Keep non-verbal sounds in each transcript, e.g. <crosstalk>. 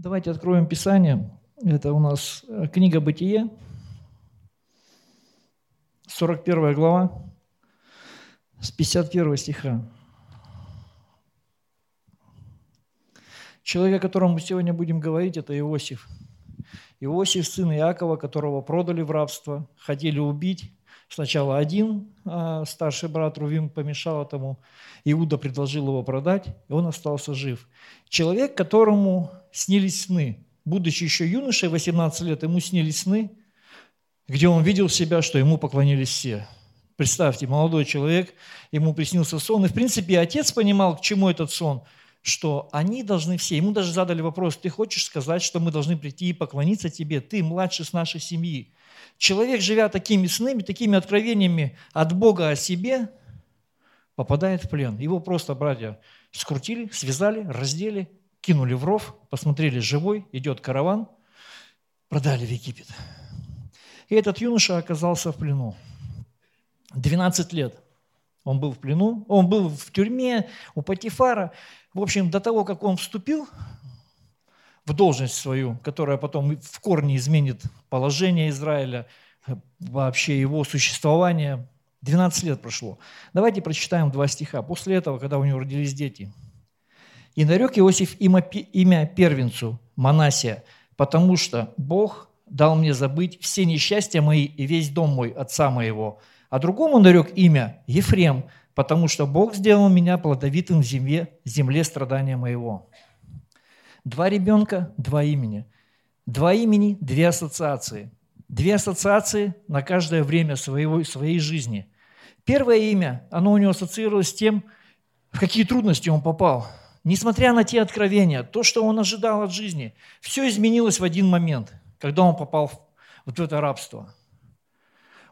Давайте откроем Писание. Это у нас э, книга «Бытие», 41 глава, с 51 стиха. Человек, о котором мы сегодня будем говорить, это Иосиф. Иосиф, сын Иакова, которого продали в рабство, хотели убить. Сначала один а старший брат Рувим помешал этому, Иуда предложил его продать, и он остался жив. Человек, которому снились сны. Будучи еще юношей, 18 лет, ему снились сны, где он видел себя, что ему поклонились все. Представьте, молодой человек, ему приснился сон, и в принципе отец понимал, к чему этот сон, что они должны все, ему даже задали вопрос, ты хочешь сказать, что мы должны прийти и поклониться тебе, ты младший с нашей семьи. Человек, живя такими снами, такими откровениями от Бога о себе, попадает в плен. Его просто братья скрутили, связали, раздели кинули в ров, посмотрели, живой, идет караван, продали в Египет. И этот юноша оказался в плену. 12 лет он был в плену, он был в тюрьме у Патифара. В общем, до того, как он вступил в должность свою, которая потом в корне изменит положение Израиля, вообще его существование, 12 лет прошло. Давайте прочитаем два стиха. После этого, когда у него родились дети – и нарек Иосиф имя первенцу Манасия, потому что Бог дал мне забыть все несчастья мои и весь дом мой отца моего. А другому нарек имя Ефрем, потому что Бог сделал меня плодовитым в земле, земле страдания моего. Два ребенка, два имени. Два имени, две ассоциации. Две ассоциации на каждое время своего, своей жизни. Первое имя, оно у него ассоциировалось с тем, в какие трудности он попал – Несмотря на те откровения, то, что он ожидал от жизни, все изменилось в один момент, когда он попал в вот это рабство.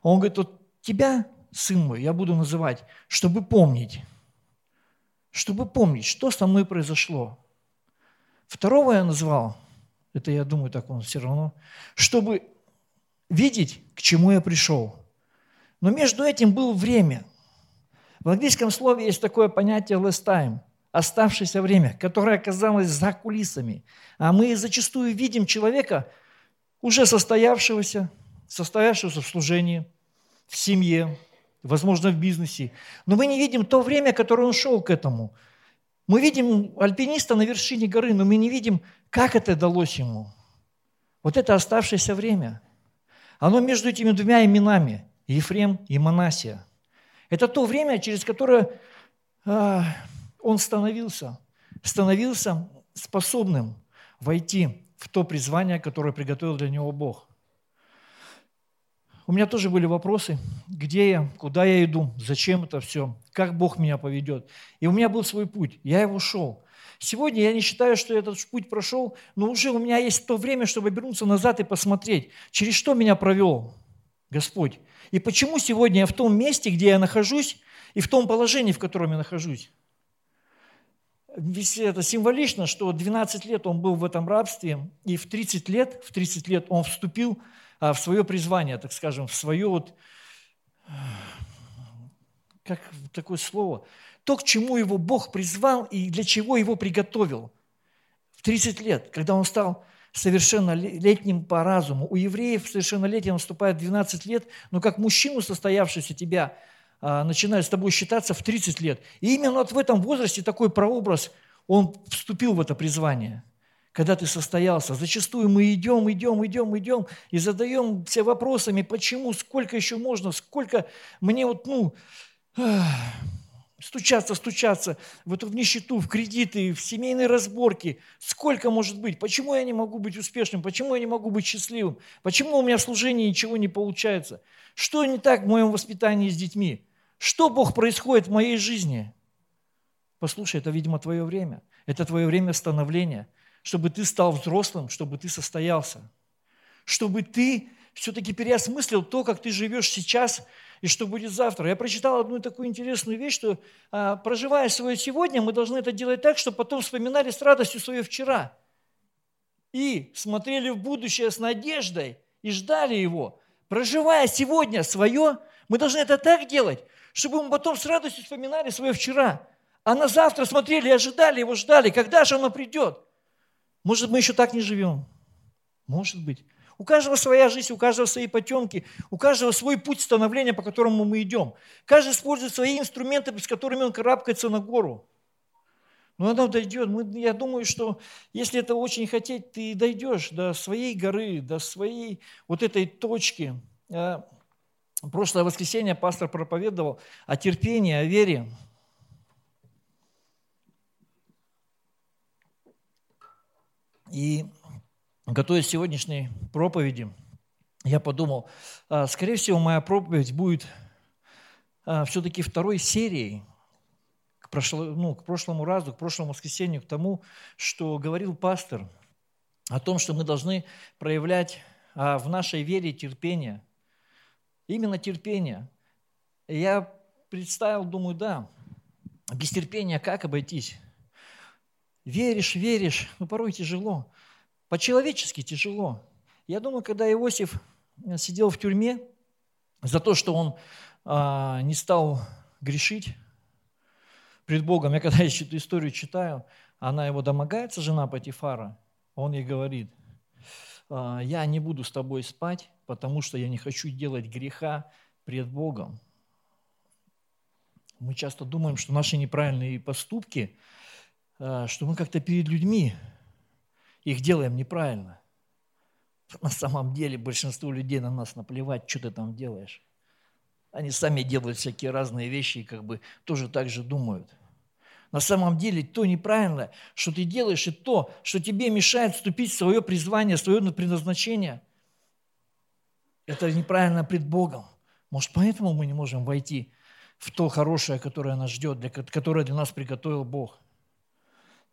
Он говорит, вот тебя, сын мой, я буду называть, чтобы помнить, чтобы помнить, что со мной произошло. Второго я назвал, это я думаю, так он все равно, чтобы видеть, к чему я пришел. Но между этим было время. В английском слове есть такое понятие last time – оставшееся время, которое оказалось за кулисами. А мы зачастую видим человека, уже состоявшегося, состоявшегося в служении, в семье, возможно, в бизнесе. Но мы не видим то время, которое он шел к этому. Мы видим альпиниста на вершине горы, но мы не видим, как это далось ему. Вот это оставшееся время. Оно между этими двумя именами, Ефрем и Манасия. Это то время, через которое а, он становился, становился способным войти в то призвание, которое приготовил для него Бог. У меня тоже были вопросы, где я, куда я иду, зачем это все, как Бог меня поведет. И у меня был свой путь, я его шел. Сегодня я не считаю, что я этот путь прошел, но уже у меня есть то время, чтобы обернуться назад и посмотреть, через что меня провел Господь. И почему сегодня я в том месте, где я нахожусь, и в том положении, в котором я нахожусь это символично, что 12 лет он был в этом рабстве, и в 30 лет, в 30 лет он вступил в свое призвание, так скажем, в свое вот, как такое слово, то, к чему его Бог призвал и для чего его приготовил. В 30 лет, когда он стал совершеннолетним по разуму. У евреев совершеннолетие наступает 12 лет, но как мужчину, состоявшегося тебя, а, начинает с тобой считаться в 30 лет. И именно вот в этом возрасте такой прообраз, он вступил в это призвание. Когда ты состоялся, зачастую мы идем, идем, идем, идем и задаем все вопросами, почему, сколько еще можно, сколько мне вот, ну, стучаться, стучаться в эту в нищету, в кредиты, в семейные разборки. Сколько может быть? Почему я не могу быть успешным? Почему я не могу быть счастливым? Почему у меня в служении ничего не получается? Что не так в моем воспитании с детьми? Что Бог происходит в моей жизни? Послушай, это, видимо, твое время. Это твое время становления, чтобы ты стал взрослым, чтобы ты состоялся, чтобы ты все-таки переосмыслил то, как ты живешь сейчас и что будет завтра. Я прочитал одну такую интересную вещь, что а, проживая свое сегодня, мы должны это делать так, чтобы потом вспоминали с радостью свое вчера. И смотрели в будущее с надеждой и ждали его. Проживая сегодня свое, мы должны это так делать, чтобы мы потом с радостью вспоминали свое вчера. А на завтра смотрели и ожидали его, ждали, когда же оно придет. Может, мы еще так не живем? Может быть. У каждого своя жизнь, у каждого свои потемки, у каждого свой путь становления, по которому мы идем. Каждый использует свои инструменты, с которыми он карабкается на гору. Но оно дойдет. Мы, я думаю, что если это очень хотеть, ты дойдешь до своей горы, до своей вот этой точки. А, прошлое воскресенье пастор проповедовал о терпении, о вере. И готовясь к сегодняшней проповеди, я подумал, а, скорее всего, моя проповедь будет а, все-таки второй серией к, прошло, ну, к прошлому разу, к прошлому воскресенью, к тому, что говорил пастор, о том, что мы должны проявлять а, в нашей вере терпение. Именно терпение. Я представил, думаю, да, без терпения как обойтись? Веришь, веришь, но порой тяжело. По-человечески тяжело. Я думаю, когда Иосиф э, сидел в тюрьме за то, что он а, не стал грешить пред Богом, я когда <laughs> эту историю читаю, она его домогается, жена Патифара, он ей говорит, «А, я не буду с тобой спать, потому что я не хочу делать греха пред Богом. Мы часто думаем, что наши неправильные поступки, что мы как-то перед людьми их делаем неправильно. <laughs> На самом деле большинству людей на нас наплевать, что ты там делаешь. Они сами делают всякие разные вещи и как бы тоже так же думают. На самом деле то неправильно, что ты делаешь, и то, что тебе мешает вступить в свое призвание, в свое предназначение, это неправильно пред Богом. Может, поэтому мы не можем войти в то хорошее, которое нас ждет, для, которое для нас приготовил Бог.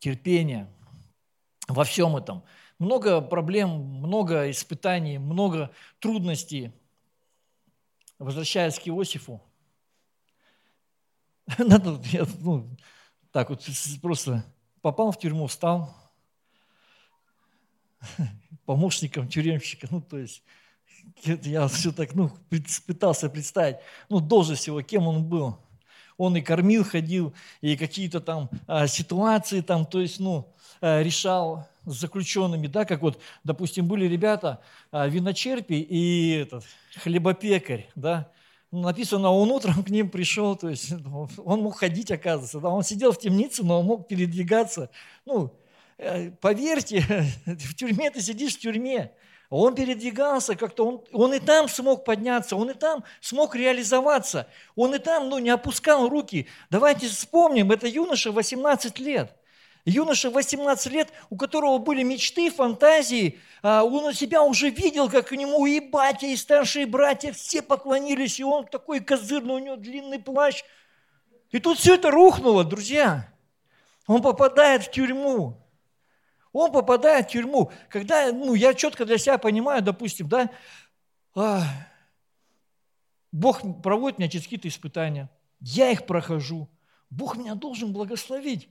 Терпение – во всем этом. Много проблем, много испытаний, много трудностей. Возвращаясь к Иосифу, <laughs> надо, я, ну, так вот просто попал в тюрьму, стал <laughs> помощником тюремщика, ну, то есть я все так, ну, пытался представить, ну, должность его, кем он был. Он и кормил, ходил, и какие-то там а, ситуации там, то есть, ну, а, решал с заключенными, да, как вот, допустим, были ребята, а, виночерпи и этот, хлебопекарь, да, написано, он утром к ним пришел, то есть <laughs> он мог ходить, оказывается, да, он сидел в темнице, но он мог передвигаться. Ну, э, поверьте, <laughs> в тюрьме ты сидишь в тюрьме, он передвигался как-то, он, он и там смог подняться, он и там смог реализоваться, он и там ну, не опускал руки. Давайте вспомним, это юноша 18 лет. Юноша 18 лет, у которого были мечты, фантазии, а, он себя уже видел, как к нему и батя, и старшие братья, все поклонились, и он такой козырный, у него длинный плащ. И тут все это рухнуло, друзья. Он попадает в тюрьму. Он попадает в тюрьму. Когда, ну, я четко для себя понимаю, допустим, да, а, Бог проводит меня через какие-то испытания. Я их прохожу. Бог меня должен благословить.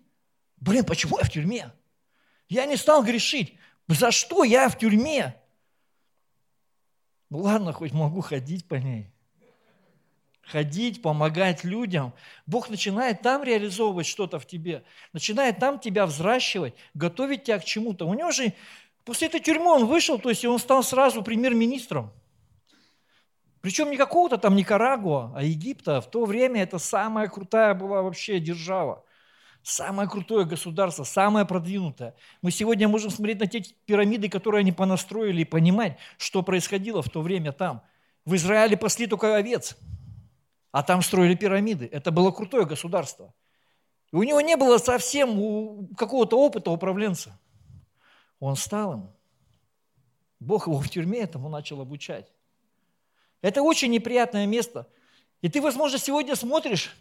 Блин, почему я в тюрьме? Я не стал грешить. За что я в тюрьме? Ну ладно, хоть могу ходить по ней ходить, помогать людям. Бог начинает там реализовывать что-то в тебе, начинает там тебя взращивать, готовить тебя к чему-то. У него же после этой тюрьмы он вышел, то есть он стал сразу премьер-министром. Причем не какого-то там Никарагуа, а Египта. В то время это самая крутая была вообще держава. Самое крутое государство, самое продвинутое. Мы сегодня можем смотреть на те пирамиды, которые они понастроили, и понимать, что происходило в то время там. В Израиле пасли только овец – а там строили пирамиды. Это было крутое государство. И у него не было совсем какого-то опыта управленца. Он стал им. Бог его в тюрьме этому начал обучать. Это очень неприятное место. И ты, возможно, сегодня смотришь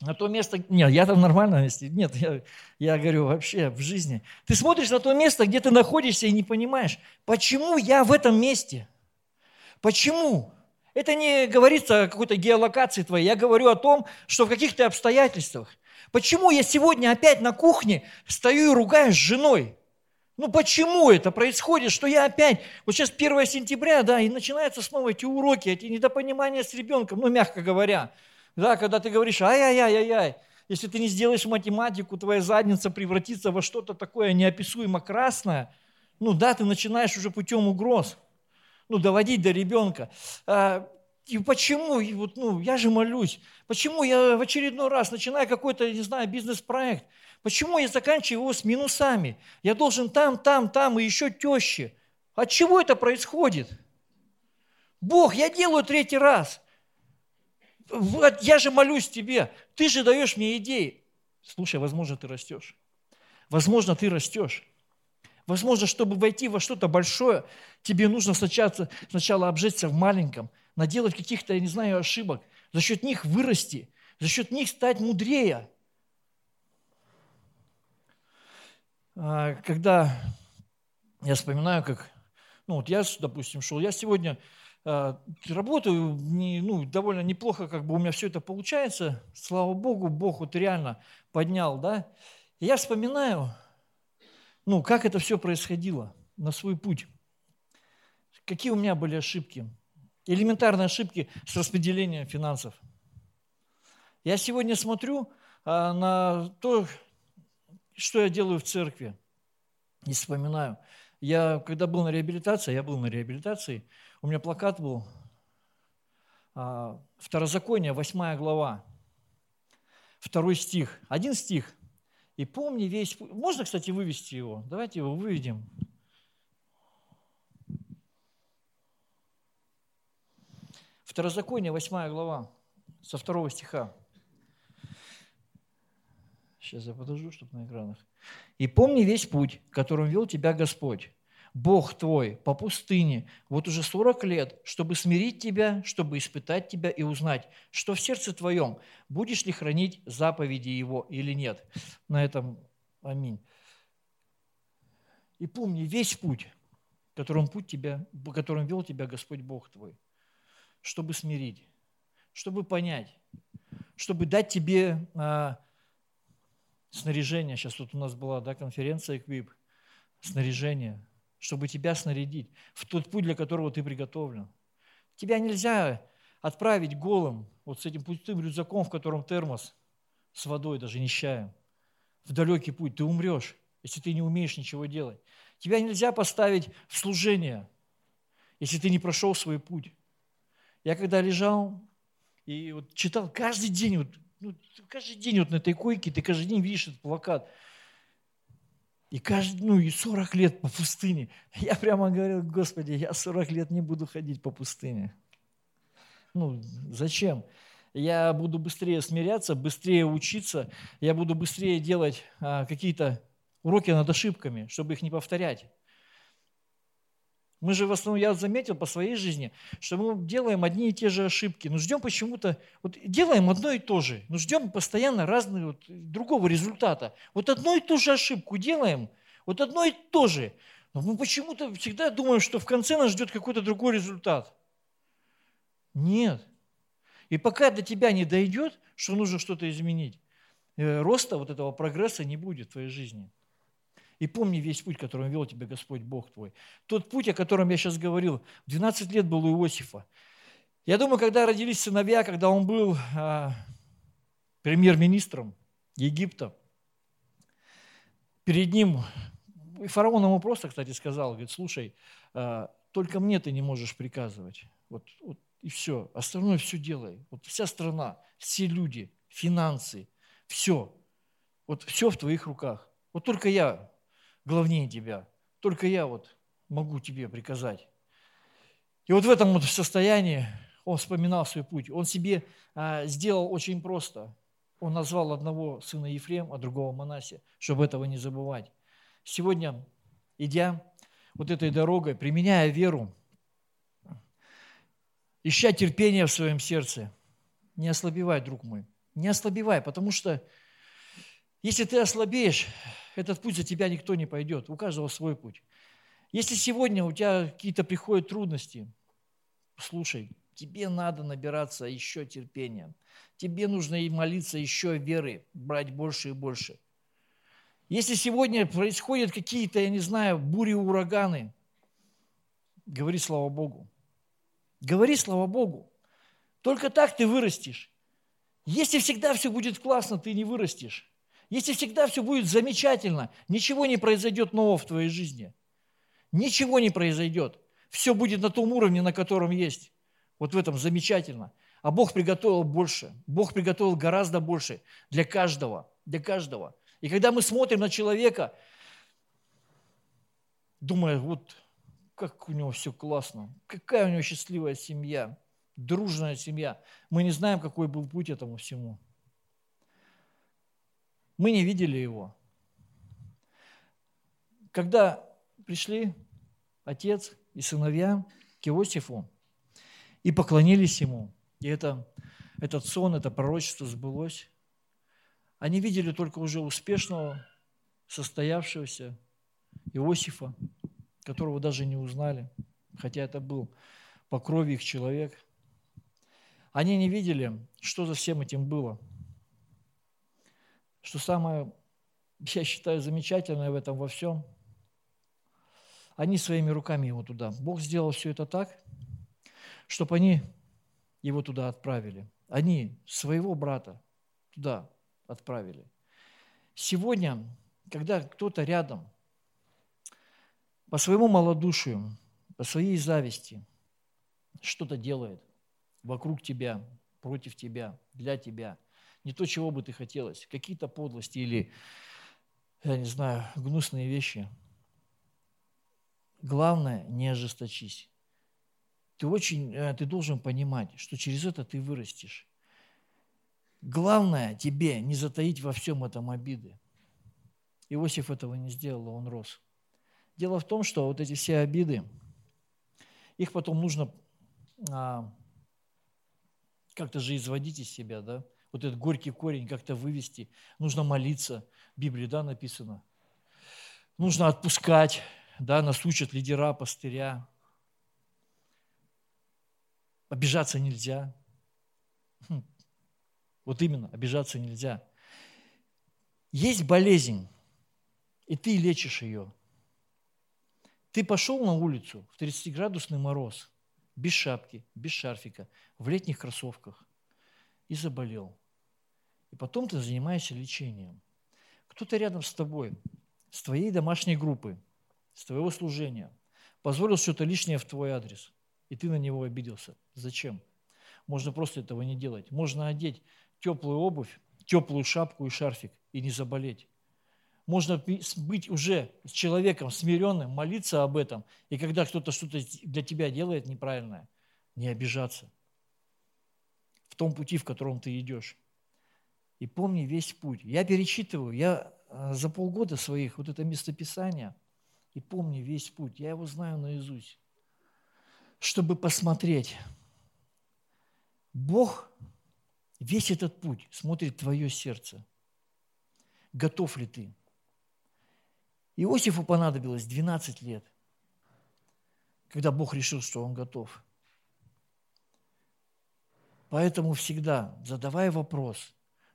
на то место, нет, я там в нормальном месте, нет, я, я говорю вообще в жизни. Ты смотришь на то место, где ты находишься и не понимаешь, почему я в этом месте? Почему? Это не говорится о какой-то геолокации твоей, я говорю о том, что в каких-то обстоятельствах. Почему я сегодня опять на кухне стою и ругаюсь с женой? Ну почему это происходит, что я опять, вот сейчас 1 сентября, да, и начинаются снова эти уроки, эти недопонимания с ребенком, ну мягко говоря, да, когда ты говоришь ай-яй-яй-яй-яй, если ты не сделаешь математику, твоя задница превратится во что-то такое неописуемо красное, ну да, ты начинаешь уже путем угроз, ну, доводить до ребенка. А, и почему, и вот, ну, я же молюсь, почему я в очередной раз начинаю какой-то, не знаю, бизнес-проект, почему я заканчиваю его с минусами? Я должен там, там, там и еще теще. От чего это происходит? Бог, я делаю третий раз. Вот я же молюсь тебе, ты же даешь мне идеи. Слушай, возможно, ты растешь. Возможно, ты растешь. Возможно, чтобы войти во что-то большое, тебе нужно сначала, сначала обжечься в маленьком, наделать каких-то, я не знаю, ошибок, за счет них вырасти, за счет них стать мудрее. А, когда я вспоминаю, как, ну вот я, допустим, шел, я сегодня а, работаю не, ну, довольно неплохо, как бы у меня все это получается. Слава Богу, Бог вот реально поднял, да. И я вспоминаю, ну, как это все происходило на свой путь. Какие у меня были ошибки. Элементарные ошибки с распределением финансов. Я сегодня смотрю а, на то, что я делаю в церкви, и вспоминаю. Я, когда был на реабилитации, я был на реабилитации, у меня плакат был а, Второзаконие, 8 глава, второй стих, один стих. И помни весь... Можно, кстати, вывести его? Давайте его выведем. Второзаконие, 8 глава, со второго стиха. Сейчас я подожду, чтобы на экранах. «И помни весь путь, которым вел тебя Господь, Бог твой по пустыне вот уже 40 лет, чтобы смирить тебя, чтобы испытать тебя и узнать, что в сердце твоем, будешь ли хранить заповеди Его или нет. На этом аминь. И помни весь путь, которым, путь тебя, которым вел тебя Господь Бог твой, чтобы смирить, чтобы понять, чтобы дать тебе а, снаряжение. Сейчас тут у нас была да, конференция Эквип, снаряжение – чтобы тебя снарядить в тот путь, для которого ты приготовлен. Тебя нельзя отправить голым, вот с этим пустым рюкзаком, в котором термос с водой, даже не чаем, в далекий путь. Ты умрешь, если ты не умеешь ничего делать. Тебя нельзя поставить в служение, если ты не прошел свой путь. Я когда лежал и вот читал каждый день, вот, ну, каждый день вот на этой койке, ты каждый день видишь этот плакат – и каждый, ну и 40 лет по пустыне. <laughs> Я прямо говорил, Господи, я 40 лет не буду ходить по пустыне. Ну, зачем? Я буду быстрее смиряться, быстрее учиться, я буду быстрее делать а, какие-то уроки над ошибками, чтобы их не повторять. Мы же в основном, я заметил по своей жизни, что мы делаем одни и те же ошибки, но ждем почему-то, вот делаем одно и то же, но ждем постоянно разного, вот, другого результата. Вот одну и ту же ошибку делаем, вот одно и то же, но мы почему-то всегда думаем, что в конце нас ждет какой-то другой результат. Нет. И пока до тебя не дойдет, что нужно что-то изменить, э, роста вот этого прогресса не будет в твоей жизни. И помни весь путь, которым вел тебя Господь Бог твой. Тот путь, о котором я сейчас говорил, 12 лет был у Иосифа. Я думаю, когда родились сыновья, когда он был а, премьер-министром Египта, перед ним, и фараон ему просто, кстати, сказал, говорит, слушай, а, только мне ты не можешь приказывать. Вот, вот и все, остальное все делай. Вот вся страна, все люди, финансы, все. Вот все в твоих руках. Вот только я главнее тебя. Только я вот могу тебе приказать. И вот в этом вот состоянии он вспоминал свой путь. Он себе а, сделал очень просто. Он назвал одного сына Ефрем, а другого Манасе, чтобы этого не забывать. Сегодня, идя вот этой дорогой, применяя веру, ища терпение в своем сердце, не ослабевай, друг мой, не ослабевай, потому что если ты ослабеешь, этот путь за тебя никто не пойдет, у каждого свой путь. Если сегодня у тебя какие-то приходят трудности, слушай, тебе надо набираться еще терпения. Тебе нужно и молиться еще веры, брать больше и больше. Если сегодня происходят какие-то, я не знаю, бури, ураганы, говори слава Богу. Говори слава Богу. Только так ты вырастешь. Если всегда все будет классно, ты не вырастешь. Если всегда все будет замечательно, ничего не произойдет нового в твоей жизни. Ничего не произойдет. Все будет на том уровне, на котором есть. Вот в этом замечательно. А Бог приготовил больше. Бог приготовил гораздо больше для каждого. Для каждого. И когда мы смотрим на человека, думая, вот как у него все классно, какая у него счастливая семья, дружная семья. Мы не знаем, какой был путь этому всему. Мы не видели его. Когда пришли отец и сыновья к Иосифу и поклонились ему, и это, этот сон, это пророчество сбылось, они видели только уже успешного, состоявшегося Иосифа, которого даже не узнали, хотя это был по крови их человек. Они не видели, что за всем этим было. Что самое, я считаю, замечательное в этом во всем, они своими руками его туда. Бог сделал все это так, чтобы они его туда отправили. Они своего брата туда отправили. Сегодня, когда кто-то рядом по своему малодушию, по своей зависти что-то делает вокруг тебя, против тебя, для тебя, не то, чего бы ты хотелось, какие-то подлости или, я не знаю, гнусные вещи. Главное, не ожесточись. Ты очень, э, ты должен понимать, что через это ты вырастешь. Главное тебе не затаить во всем этом обиды. Иосиф этого не сделал, он рос. Дело в том, что вот эти все обиды, их потом нужно а, как-то же изводить из себя, да? Вот этот горький корень как-то вывести. Нужно молиться. В Библии, да, написано. Нужно отпускать, да, нас учат лидера, пастыря. Обижаться нельзя. Хм. Вот именно, обижаться нельзя. Есть болезнь, и ты лечишь ее – ты пошел на улицу в 30-градусный мороз, без шапки, без шарфика, в летних кроссовках и заболел. И потом ты занимаешься лечением. Кто-то рядом с тобой, с твоей домашней группы, с твоего служения, позволил что-то лишнее в твой адрес, и ты на него обиделся. Зачем? Можно просто этого не делать. Можно одеть теплую обувь, теплую шапку и шарфик и не заболеть. Можно быть уже с человеком смиренным, молиться об этом, и когда кто-то что-то для тебя делает неправильное, не обижаться в том пути, в котором ты идешь. И помни весь путь. Я перечитываю, я а, за полгода своих вот это местописание, и помни весь путь. Я его знаю наизусть. Чтобы посмотреть. Бог весь этот путь смотрит твое сердце. Готов ли ты? Иосифу понадобилось 12 лет, когда Бог решил, что он готов. Поэтому всегда задавай вопрос,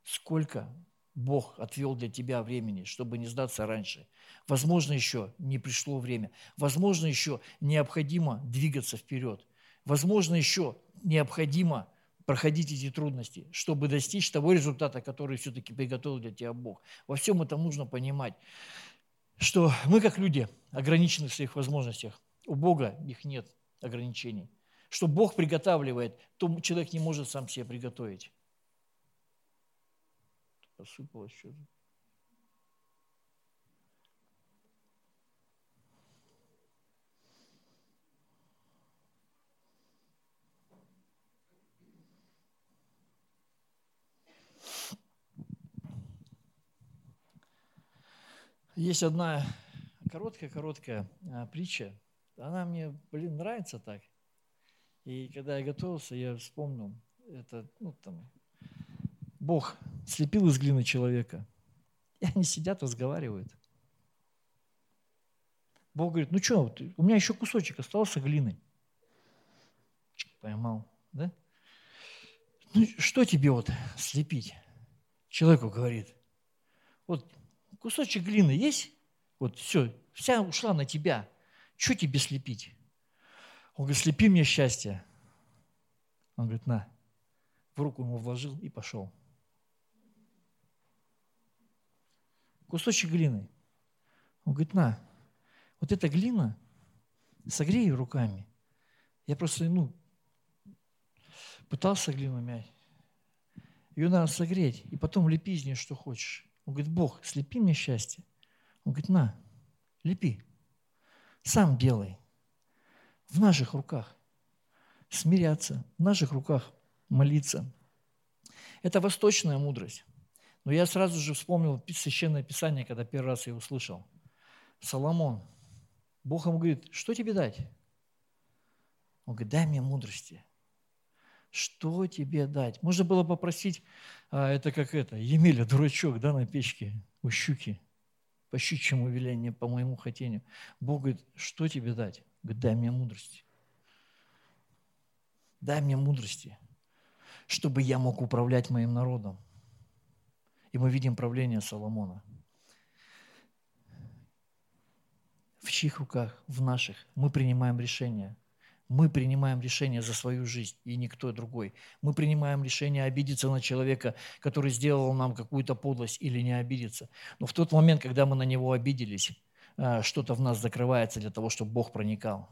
сколько Бог отвел для тебя времени, чтобы не сдаться раньше. Возможно, еще не пришло время. Возможно, еще необходимо двигаться вперед. Возможно, еще необходимо проходить эти трудности, чтобы достичь того результата, который все-таки приготовил для тебя Бог. Во всем этом нужно понимать что мы, как люди, ограничены в своих возможностях. У Бога их нет ограничений. Что Бог приготавливает, то человек не может сам себе приготовить. Посыпалось что-то. Есть одна короткая-короткая а, притча. Она мне, блин, нравится так. И когда я готовился, я вспомнил, это, ну, там, Бог слепил из глины человека. И они сидят, разговаривают. Бог говорит, ну что, у меня еще кусочек остался глины. Поймал, да? Ну, что тебе вот слепить? Человеку говорит, вот кусочек глины есть? Вот все, вся ушла на тебя. Что тебе слепить? Он говорит, слепи мне счастье. Он говорит, на, в руку ему вложил и пошел. Кусочек глины. Он говорит, на, вот эта глина, согрей ее руками. Я просто, ну, пытался глину мять. Ее надо согреть, и потом лепи из нее, что хочешь. Он говорит, Бог, слепи мне счастье. Он говорит, на, лепи. Сам делай. В наших руках. Смиряться. В наших руках молиться. Это восточная мудрость. Но я сразу же вспомнил Священное Писание, когда первый раз я услышал. Соломон. Бог ему говорит, что тебе дать? Он говорит, дай мне мудрости. Что тебе дать? Можно было попросить, а, это как это, Емеля, дурачок, да, на печке у щуки, по щучьему велению, по моему хотению. Бог говорит, что тебе дать? Говорит, дай мне мудрости. Дай мне мудрости, чтобы я мог управлять моим народом. И мы видим правление Соломона. В чьих руках? В наших. Мы принимаем решения – мы принимаем решение за свою жизнь, и никто другой. Мы принимаем решение обидеться на человека, который сделал нам какую-то подлость, или не обидеться. Но в тот момент, когда мы на него обиделись, а, что-то в нас закрывается для того, чтобы Бог проникал.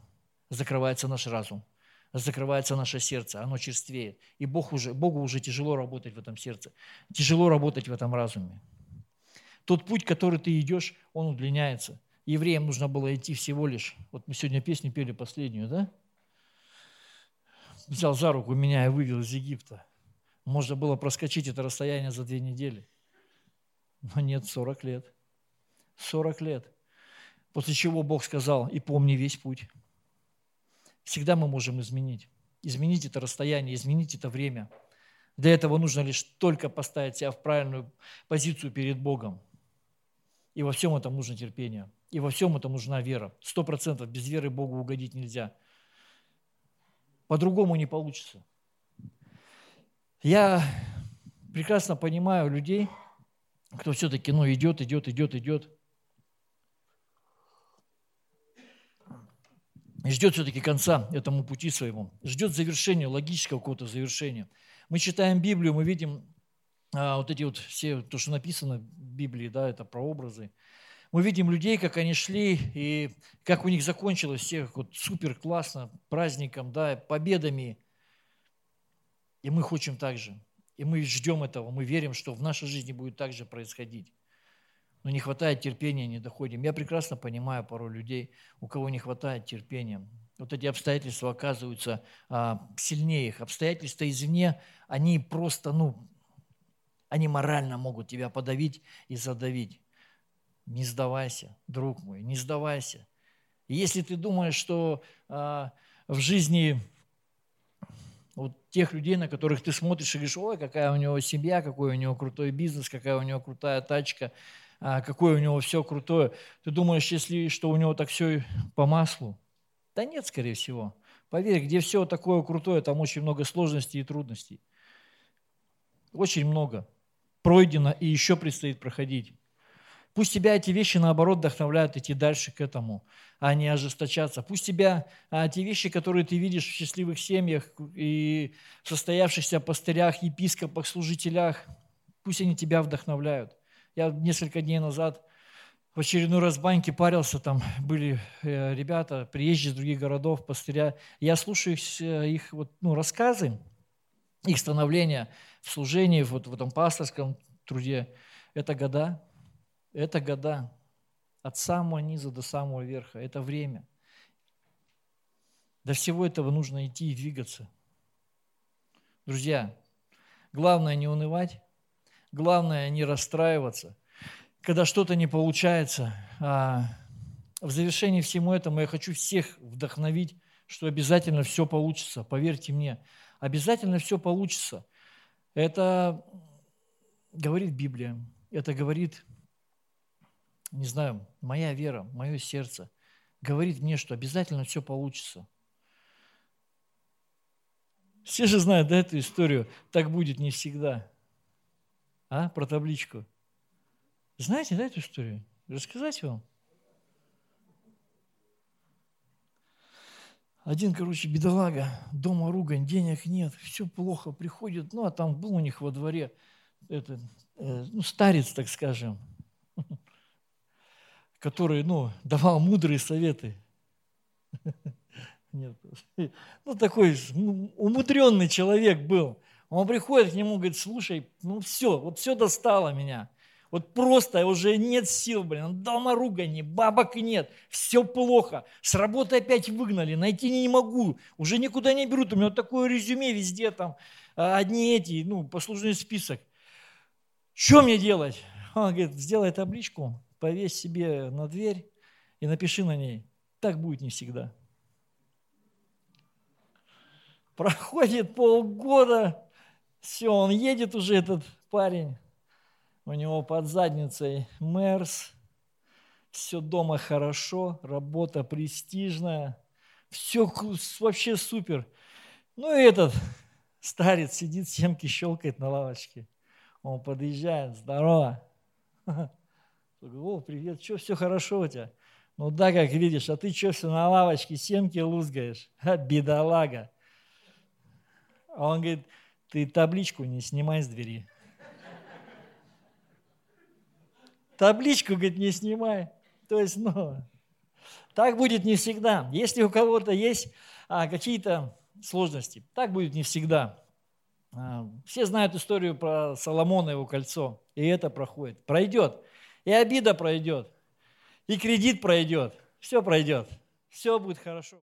Закрывается наш разум, закрывается наше сердце, оно черствеет. И Бог уже, Богу уже тяжело работать в этом сердце, тяжело работать в этом разуме. Тот путь, который ты идешь, он удлиняется. Евреям нужно было идти всего лишь, вот мы сегодня песню пели последнюю, да? взял за руку меня и вывел из Египта. Можно было проскочить это расстояние за две недели. Но нет, 40 лет. 40 лет. После чего Бог сказал, и помни весь путь. Всегда мы можем изменить. Изменить это расстояние, изменить это время. Для этого нужно лишь только поставить себя в правильную позицию перед Богом. И во всем этом нужно терпение. И во всем этом нужна вера. Сто процентов без веры Богу угодить нельзя – по-другому не получится. Я прекрасно понимаю людей, кто все-таки ну, идет, идет, идет, идет. Ждет все-таки конца этому пути своему. Ждет завершения, логического какого-то завершения. Мы читаем Библию, мы видим а, вот эти вот все, то, что написано в Библии, да, это прообразы. Мы видим людей, как они шли, и как у них закончилось всех вот супер классно, праздником, да, победами. И мы хотим так же. И мы ждем этого, мы верим, что в нашей жизни будет так же происходить. Но не хватает терпения, не доходим. Я прекрасно понимаю пару людей, у кого не хватает терпения. Вот эти обстоятельства оказываются а, сильнее их. Обстоятельства извне, они просто, ну, они морально могут тебя подавить и задавить. Не сдавайся, друг мой, не сдавайся. И если ты думаешь, что а, в жизни вот тех людей, на которых ты смотришь и говоришь, ой, какая у него семья, какой у него крутой бизнес, какая у него крутая тачка, какое у него все крутое, ты думаешь, если что у него так все по маслу? Да нет, скорее всего. Поверь, где все такое крутое, там очень много сложностей и трудностей. Очень много. Пройдено и еще предстоит проходить. Пусть тебя эти вещи, наоборот, вдохновляют идти дальше к этому, а не ожесточаться. Пусть тебя а, те вещи, которые ты видишь в счастливых семьях и состоявшихся пастырях, епископах, служителях, пусть они тебя вдохновляют. Я несколько дней назад в очередной раз в баньке парился, там были э, ребята, приезжие из других городов, пастыря. Я слушаю э, их вот, ну, рассказы, их становления в служении, вот в этом пасторском труде. Это года, это года. От самого низа до самого верха. Это время. До всего этого нужно идти и двигаться. Друзья, главное не унывать, главное не расстраиваться. Когда что-то не получается, а в завершении всему этому я хочу всех вдохновить, что обязательно все получится. Поверьте мне, обязательно все получится. Это говорит Библия, это говорит не знаю, моя вера, мое сердце говорит мне, что обязательно все получится. Все же знают да, эту историю, так будет не всегда. А, про табличку. Знаете, да, эту историю? Рассказать вам? Один, короче, бедолага, дома ругань, денег нет, все плохо, приходит, ну, а там был у них во дворе этот, э, ну, старец, так скажем, <laughs> который, ну, давал мудрые советы. <laughs> Нет, <laughs> ну, такой умудренный человек был. Он приходит к нему, говорит, слушай, ну все, вот все достало меня. Вот просто уже нет сил, блин, дома ругани, бабок нет, все плохо. С работы опять выгнали, найти не могу, уже никуда не берут. У меня вот такое резюме везде, там а, одни эти, ну, послужный список. Что мне делать? Он говорит, сделай табличку, повесь себе на дверь и напиши на ней. Так будет не всегда. Проходит полгода, все, он едет уже, этот парень. У него под задницей Мерс. Все дома хорошо, работа престижная. Все вообще супер. Ну и этот старец сидит, семки щелкает на лавочке. Он подъезжает, здорово. <laughs> О, привет, что, все хорошо у тебя? Ну да, как видишь, а ты что все на лавочке семки лузгаешь? А, <laughs> бедолага. А он говорит, ты табличку не снимай с двери. Табличку, говорит, не снимай. То есть, ну, так будет не всегда. Если у кого-то есть а, какие-то сложности, так будет не всегда. А, все знают историю про Соломона и его кольцо, и это проходит. Пройдет, и обида пройдет, и кредит пройдет, все пройдет, все будет хорошо.